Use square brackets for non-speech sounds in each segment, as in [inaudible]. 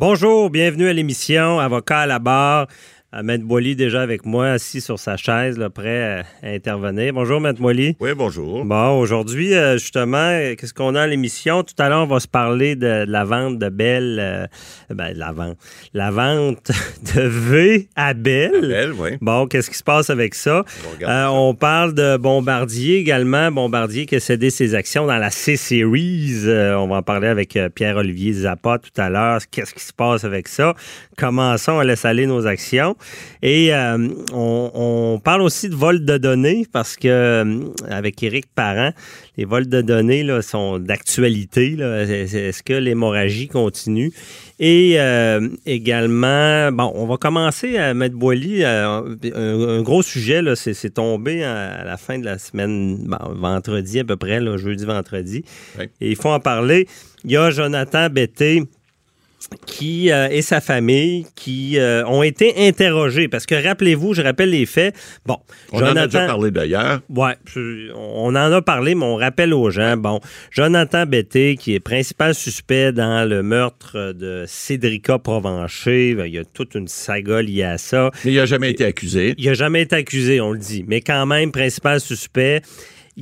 Bonjour, bienvenue à l'émission Avocat à la barre. Euh, Maître Boily déjà avec moi, assis sur sa chaise, là, prêt à, intervenir. Bonjour, Maître Boily. Oui, bonjour. Bon, aujourd'hui, euh, justement, qu'est-ce qu'on a à l'émission? Tout à l'heure, on va se parler de, la vente de Belle, euh, ben, la vente, la vente [laughs] de V à Belle. Belle, oui. Bon, qu'est-ce qui se passe avec ça? On, parle de Bombardier également. Bombardier qui a cédé ses actions dans la C-Series. on va en parler avec Pierre-Olivier Zappa tout à l'heure. Qu'est-ce qui se passe avec ça? Commençons à laisser aller nos actions. Et euh, on, parle aussi de vol de données parce que euh, avec Éric Parent, les vols de données là, sont d'actualité. Est-ce que l'hémorragie continue? Et euh, également, bon, on va commencer à mettre Boily. un, gros sujet, c'est tombé à, la fin de la semaine, vendredi à peu près, jeudi, vendredi. Et il faut en parler. Il y a Jonathan Betté qui euh, et sa famille qui euh, ont été interrogés parce que rappelez-vous, je rappelle les faits. Bon, on en a déjà parlé d'ailleurs. Ouais, on en a parlé, mais on rappelle aux gens. Bon, Jonathan Betté, qui est principal suspect dans le meurtre de Cédrica Provencher, ben, il y a toute une saga liée à ça. Mais il n'a jamais été accusé. Il n'a jamais été accusé, on le dit, mais quand même principal suspect.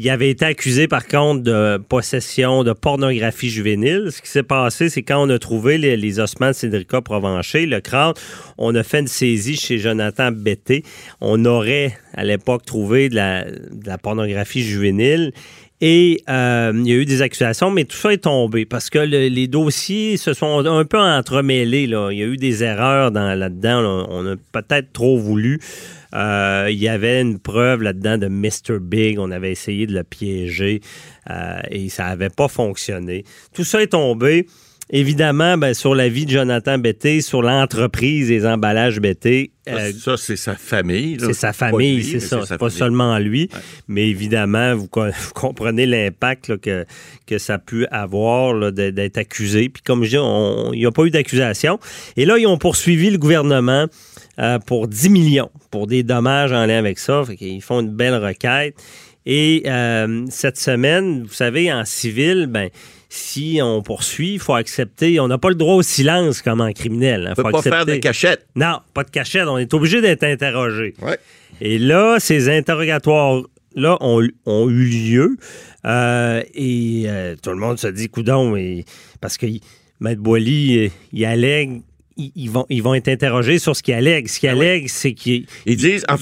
Il avait été accusé, par contre, de possession de pornographie juvénile. Ce qui s'est passé, c'est quand on a trouvé les, ossements de Cédrica Provencher, le crâne, on a fait une saisie chez Jonathan Betté. On aurait, à l'époque, trouvé de la, pornographie juvénile. Et euh, il y a eu des accusations, mais tout ça est tombé parce que les dossiers se sont un peu entremêlés. Il y a eu des erreurs là-dedans. On a peut-être trop voulu. Euh, il y avait une preuve là-dedans de Mr. Big. On avait essayé de le piéger euh, et ça n'avait pas fonctionné. Tout ça est tombé. Évidemment, ben, sur la vie de Jonathan Betté, sur l'entreprise des emballages Betté. Euh, ça, c'est sa famille. C'est sa famille, c'est ça. C'est pas seulement lui. Mais évidemment, vous, [laughs] comprenez l'impact que, que ça a pu avoir d'être accusé. Puis comme je dis, il n'y a pas eu d'accusation. Et là, ils ont poursuivi le gouvernement euh, pour 10 millions pour des dommages en lien avec ça. Ils font une belle requête. Et euh, cette semaine, vous savez, en civil, ben si on poursuit, il faut accepter. On n'a pas le droit au silence comme en criminel. Hein. On ne peut pas faire de cachette. Non, pas de cachette. On est obligé d'être interrogé. Et là, ces interrogatoires-là ont, eu lieu. Euh, et tout le monde se dit, coudon, parce que Maître Boily, il allègue ils, vont, ils vont être interrogés sur ce qu'ils allèguent. Ce qu'ils ah allèguent, c'est qu'ils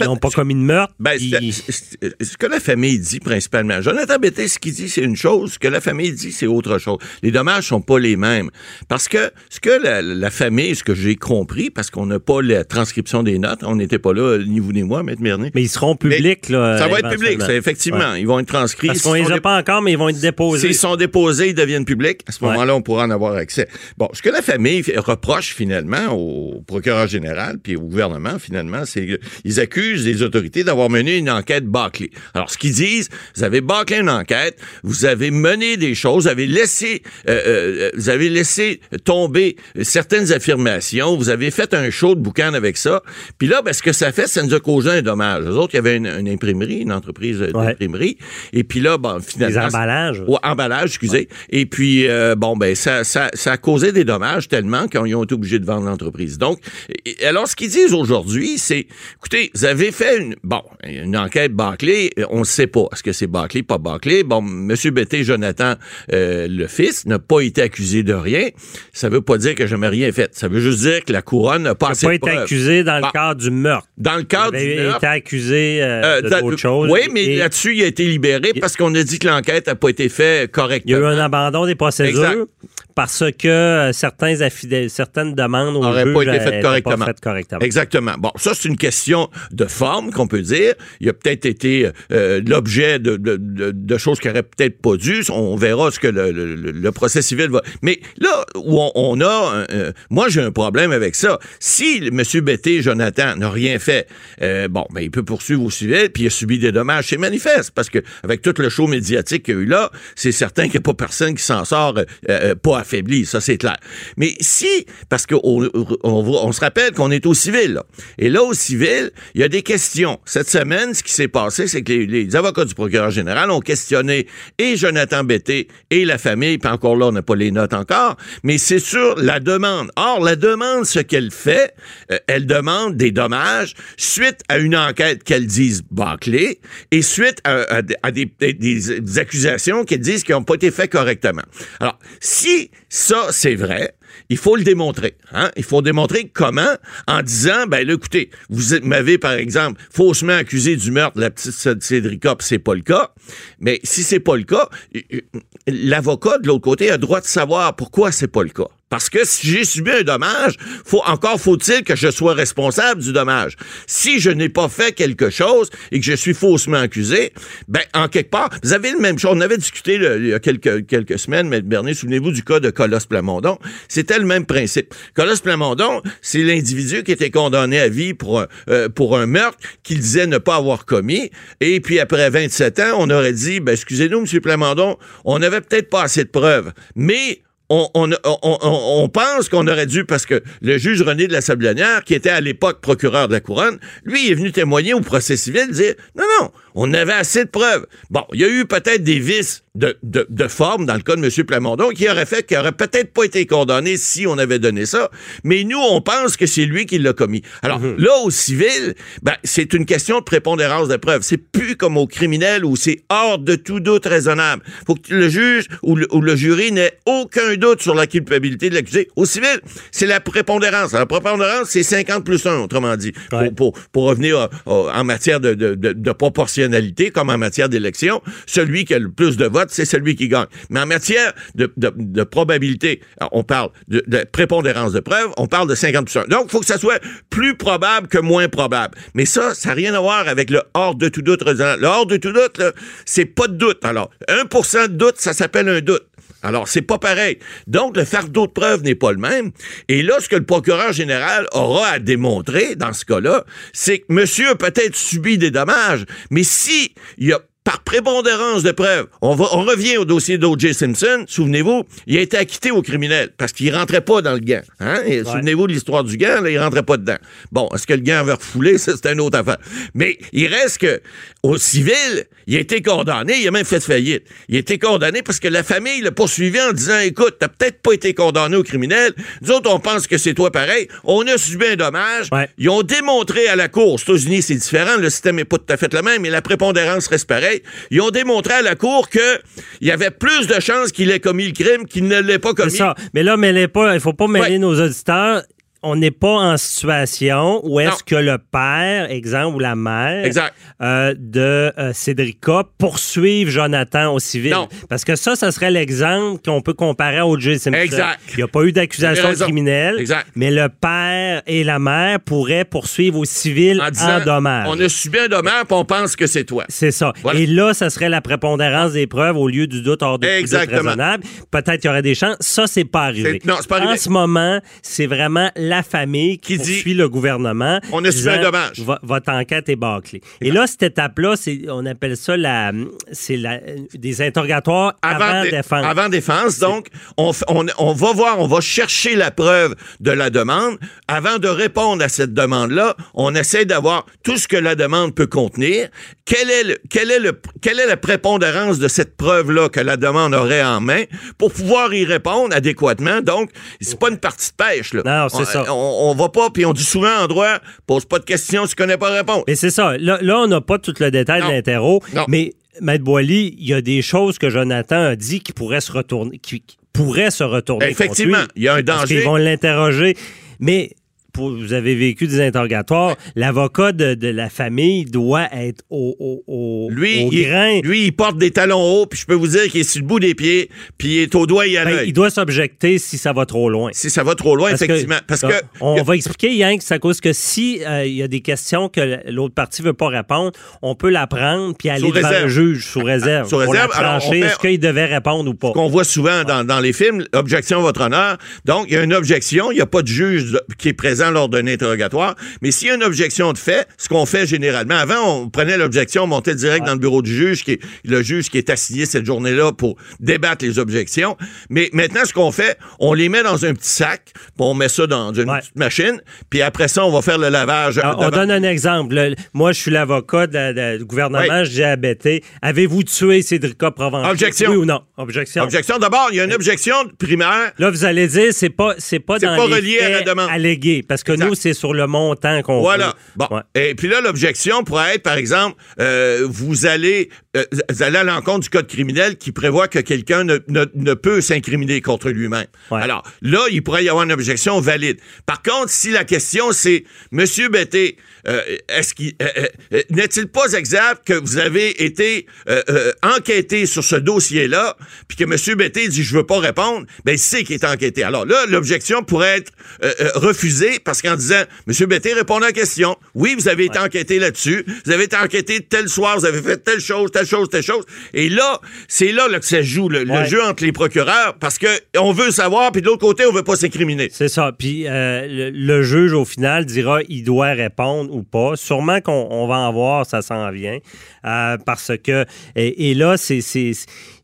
n'ont pas commis de meurtre. Ben, ce que la famille dit principalement. Jonathan Betté, ce qu'il dit, c'est une chose. Ce que la famille dit, c'est autre chose. Les dommages sont pas les mêmes. Parce que ce que la, famille, ce que j'ai compris, parce qu'on n'a pas la transcription des notes, on n'était pas là, ni vous ni moi, M. Mernier. Mais ils seront publics, là. Ça va être public, effectivement. Ils vont être transcrits. Parce qu'on les a pas encore, mais ils vont être déposés. S'ils sont déposés, ils deviennent publics. À ce moment-là, on pourra en avoir accès. Bon, ce que la famille reproche finalement, au procureur général puis au gouvernement, finalement, c'est qu'ils accusent les autorités d'avoir mené une enquête bâclée. Alors, ce qu'ils disent, vous avez bâclé une enquête, vous avez mené des choses, vous avez laissé, euh, euh, vous avez laissé tomber certaines affirmations, vous avez fait un show de boucan avec ça. Puis là, ben, ce que ça fait, ça nous a causé un dommage. Les autres, il y avait une, imprimerie, une entreprise d'imprimerie. Et puis là, bon, finalement... Les emballages. Ouais, emballages, excusez. Et puis, euh, bon, ben, ça, ça, ça a causé des dommages tellement qu'ils ont été obligés de vendre l'entreprise. Donc, alors, ce qu'ils disent aujourd'hui, c'est, écoutez, vous avez fait une, bon, une enquête bâclée, on ne sait pas. Est-ce que c'est bâclé, pas bâclé? Bon, M. Betté, Jonathan, euh, le fils, n'a pas été accusé de rien. Ça veut pas dire que je n'ai rien fait. Ça veut juste dire que la couronne n'a pas assez pas été accusé dans le cadre du meurtre. Dans le cadre du meurtre. Il été accusé euh, euh, d'autres choses. Oui, mais là-dessus, il a été libéré parce qu'on a dit que l'enquête n'a pas été faite correctement. Il y a eu un abandon des procédures parce que certains certaines demandes au juge pas été faites correctement. correctement. Exactement. Bon, ça, c'est une question de forme qu'on peut dire. Il a peut-être été euh, l'objet de, de, de, choses qui auraient peut-être pas dû. On verra ce que le, le, procès civil va... Mais là où on, a... Euh, moi, j'ai un problème avec ça. Si M. Betté, Jonathan, n'a rien fait, euh, bon, ben, il peut poursuivre au civil, puis il a subi des dommages. C'est manifeste, parce que avec tout le show médiatique qu'il y a eu là, c'est certain qu'il n'y a pas personne qui s'en sort pas affaibli, ça c'est clair. Mais si, parce on, se rappelle qu'on est au civil. Et là, au civil, il y a des questions. Cette semaine, ce qui s'est passé, c'est que les, avocats du procureur général ont questionné et Jonathan Betté et la famille, puis encore là, on n'a pas les notes encore, mais c'est sur la demande. Or, la demande, ce qu'elle fait, euh, elle demande des dommages suite à une enquête qu'elle dise bâclée et suite à, des, accusations qu'elle disent qui n'ont pas été faites correctement. Alors, si ça, c'est vrai, il faut le démontrer. Hein? Il faut démontrer comment en disant, ben là, écoutez, vous m'avez, par exemple, faussement accusé du meurtre de la petite Cédrica, c'est pas le cas. Mais si c'est pas le cas, l'avocat de l'autre côté a droit de savoir pourquoi c'est pas le cas. Parce que si j'ai subi un dommage, faut, encore faut-il que je sois responsable du dommage. Si je n'ai pas fait quelque chose et que je suis faussement accusé, ben, en quelque part, vous avez le même chose. On avait discuté il y a quelques, quelques semaines, M. Bernier, souvenez-vous du cas de Colosse Plamondon. C'était le même principe. Colosse Plamondon, c'est l'individu qui était condamné à vie pour un, euh, pour un meurtre qu'il disait ne pas avoir commis. Et puis après 27 ans, on aurait dit, ben, excusez-nous, M. Plamondon, on n'avait peut-être pas assez de preuves. Mais on, pense qu'on aurait dû, parce que le juge René de la Sablonnière, qui était à l'époque procureur de la Couronne, lui, est venu témoigner au procès civil, dire, non, non, on avait assez de preuves. Bon, il y a eu peut-être des vices de, de, de, forme dans le cas de M. Plamondon qui aurait fait qu'il aurait peut-être pas été condamné si on avait donné ça, mais nous, on pense que c'est lui qui l'a commis. Alors, mhm. là, au civil, ben, c'est une question de prépondérance de preuves. C'est plus comme au criminel où c'est hors de tout doute raisonnable. faut que le juge ou le, ou le jury n'ait aucun doute sur la culpabilité de l'accusé. Au civil, c'est la prépondérance. La prépondérance, c'est 50 plus 1, autrement dit, pour, pour, pour, revenir euh, en matière de, de, de, de proportionnalité, comme en matière d'élection. Celui qui a le plus de votes, c'est celui qui gagne. Mais en matière de, probabilité, on parle de, prépondérance de preuve, on parle de 50 plus 1. Donc, il faut que ça soit plus probable que moins probable. Mais ça, ça n'a rien à voir avec le hors de tout doute Le hors de tout doute, c'est pas de doute. Alors, 1% de doute, ça s'appelle un doute. Alors, c'est pas pareil. Donc, le fardeau de preuve n'est pas le même. Et là, ce que le procureur général aura à démontrer dans ce cas-là, c'est que monsieur a peut-être subi des dommages, mais si y a par prépondérance de preuves. On, va, on revient au dossier d'O.J. Simpson. Souvenez-vous, il a été acquitté au criminel parce qu'il rentrait pas dans le gant. Hein? Souvenez-vous de l'histoire du gant, là, il rentrait pas dedans. Bon, est-ce que le gant avait refoulé? [laughs] Ça, c'est une autre affaire. Mais il reste que au civil, il a été condamné, il a même fait faillite. Il a été condamné parce que la famille l'a poursuivi en disant Écoute, t'as peut-être pas été condamné au criminel. Nous autres, on pense que c'est toi pareil. On a subi un dommage. Ils ont démontré à la Cour, aux États-Unis, c'est différent, le système n'est pas tout à fait le même, mais la prépondérance reste pareille. Ils ont démontré à la Cour qu'il y avait plus de chances qu'il ait commis le crime qu'il ne l'ait pas commis. C'est ça. Mais là, mêlez pas, il faut pas mêler nos auditeurs on n'est pas en situation où est-ce que le père, exemple, ou la mère euh, de euh, Cédrica poursuivent Jonathan au civil. Non. Parce que ça, ça serait l'exemple qu'on peut comparer à O.J. Simpson. Exact. Il n'y a pas eu d'accusation criminelle, exact. mais le père et la mère pourraient poursuivre au civil en, dommage. On a subi un dommage, puis on pense que c'est toi. C'est ça. Et là, ça serait la prépondérance des preuves au lieu du doute hors de Exactement. raisonnable. Peut-être qu'il y aurait des chances. Ça, c'est pas arrivé. Non, c'est pas arrivé. En ce moment, c'est vraiment la la famille qui, poursuit le gouvernement. On subi un dommage. votre enquête est bâclée. Et là, cette étape-là, on appelle ça la, c'est des interrogatoires avant, défense. Avant défense. Donc, on, on, va voir, on va chercher la preuve de la demande. Avant de répondre à cette demande-là, on essaie d'avoir tout ce que la demande peut contenir. Quelle est, le, quel est, le, quelle est la prépondérance de cette preuve-là que la demande aurait en main pour pouvoir y répondre adéquatement? Donc, c'est pas une partie de pêche. Là. Non, c'est ça on, va pas, puis on dit souvent en droit, pose pas de questions, tu connais pas réponse. Et c'est ça. Là, on n'a pas tout le détail de l'interro, mais Maître Boily, il y a des choses que Jonathan a dit qui pourraient se retourner, qui, pourraient se retourner. Effectivement, il y a un danger. Parce qu'ils vont l'interroger. Mais vous avez vécu des interrogatoires, l'avocat de, la famille doit être au, au, lui, grain. lui, il porte des talons hauts, puis je peux vous dire qu'il est sur le bout des pieds, puis il est au doigt et à ben, Il doit s'objecter si ça va trop loin. Si ça va trop loin, effectivement. parce que, on va expliquer, Yann, que à cause que si euh, il y a des questions que l'autre partie veut pas répondre, on peut la prendre puis aller devant le juge sous réserve. sous réserve. Est-ce qu'il devait répondre ou pas? qu'on voit souvent dans, dans les films, objection, votre honneur. Donc, il y a une objection, il n'y a pas de juge qui est présent leur donner interrogatoire. Mais s'il y a une objection de fait, ce qu'on fait généralement, avant, on prenait l'objection, on montait direct dans le bureau du juge, qui est le juge qui est assigné cette journée-là pour débattre les objections. Mais maintenant, ce qu'on fait, on les met dans un petit sac, puis on met ça dans une petite machine, puis après ça, on va faire le lavage. Alors, on donne un exemple. moi, je suis l'avocat du gouvernement, j'ai abatté. Avez-vous tué Cédrica Provençal? Objection. Oui ou non? Objection. Objection. D'abord, il y a une objection primaire. Là, vous allez dire, c'est pas, c'est pas dans pas les relié faits à la demande. allégués, parce que nous, c'est sur le montant qu'on Voilà. Bon. Et puis là, l'objection pourrait être, par exemple, euh, vous allez, euh, vous allez à l'encontre du code criminel qui prévoit que quelqu'un ne, ne, peut s'incriminer contre lui-même. Alors, là, il pourrait y avoir une objection valide. Par contre, si la question, c'est, Monsieur Betté, euh, est-ce qu'il n'est-il pas exact que vous avez été enquêté sur ce dossier-là, puis que Monsieur Betté dit je veux pas répondre, ben c'est qu'il est enquêté. Alors là, l'objection pourrait être refusée parce qu'en disant Monsieur Betté répond à la question. Oui, vous avez été enquêté là-dessus. Vous avez été enquêté tel soir, vous avez fait telle chose, telle chose, telle chose. Et là, c'est là, que ça joue le, jeu entre les procureurs parce que on veut savoir, puis de l'autre côté, on veut pas s'incriminer. C'est ça. Puis euh, le, juge, au final, dira il doit répondre ou pas. Sûrement qu'on va en voir, ça s'en vient. Euh, parce que, et, là, c'est.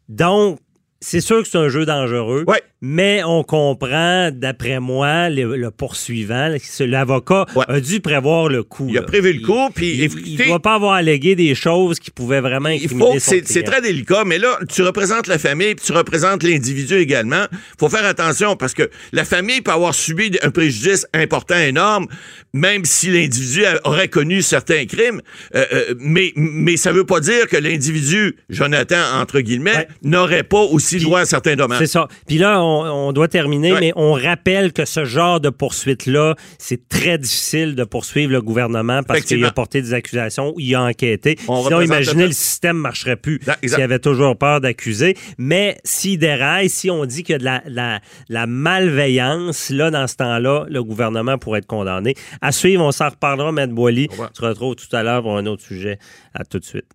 Donc, c'est sûr que c'est un jeu dangereux. Ouais. Mais on comprend, d'après moi, le, poursuivant, l'avocat a dû prévoir le coup. Il a prévu le coup, puis il ne doit pas avoir allégué des choses qui pouvaient vraiment il faut, C'est très délicat, mais là, tu représentes la famille, puis tu représentes l'individu également. faut faire attention, parce que la famille peut avoir subi un préjudice important, énorme, même si l'individu aurait connu certains crimes, euh, euh, mais, mais ça veut pas dire que l'individu, Jonathan, entre guillemets, n'aurait pas aussi droit à certains dommages. C'est ça. Puis là, on on, doit terminer, mais on rappelle que ce genre de poursuite-là, c'est très difficile de poursuivre le gouvernement parce qu'il a porté des accusations, il a enquêté. Sinon, imaginez, le système ne marcherait plus s'il avait toujours peur d'accuser. Mais s'il déraille, si on dit qu'il y a de la, malveillance, là, dans ce temps-là, le gouvernement pourrait être condamné. À suivre, on s'en reparlera, Maître Boily. On se retrouve tout à l'heure pour un autre sujet. À tout de suite.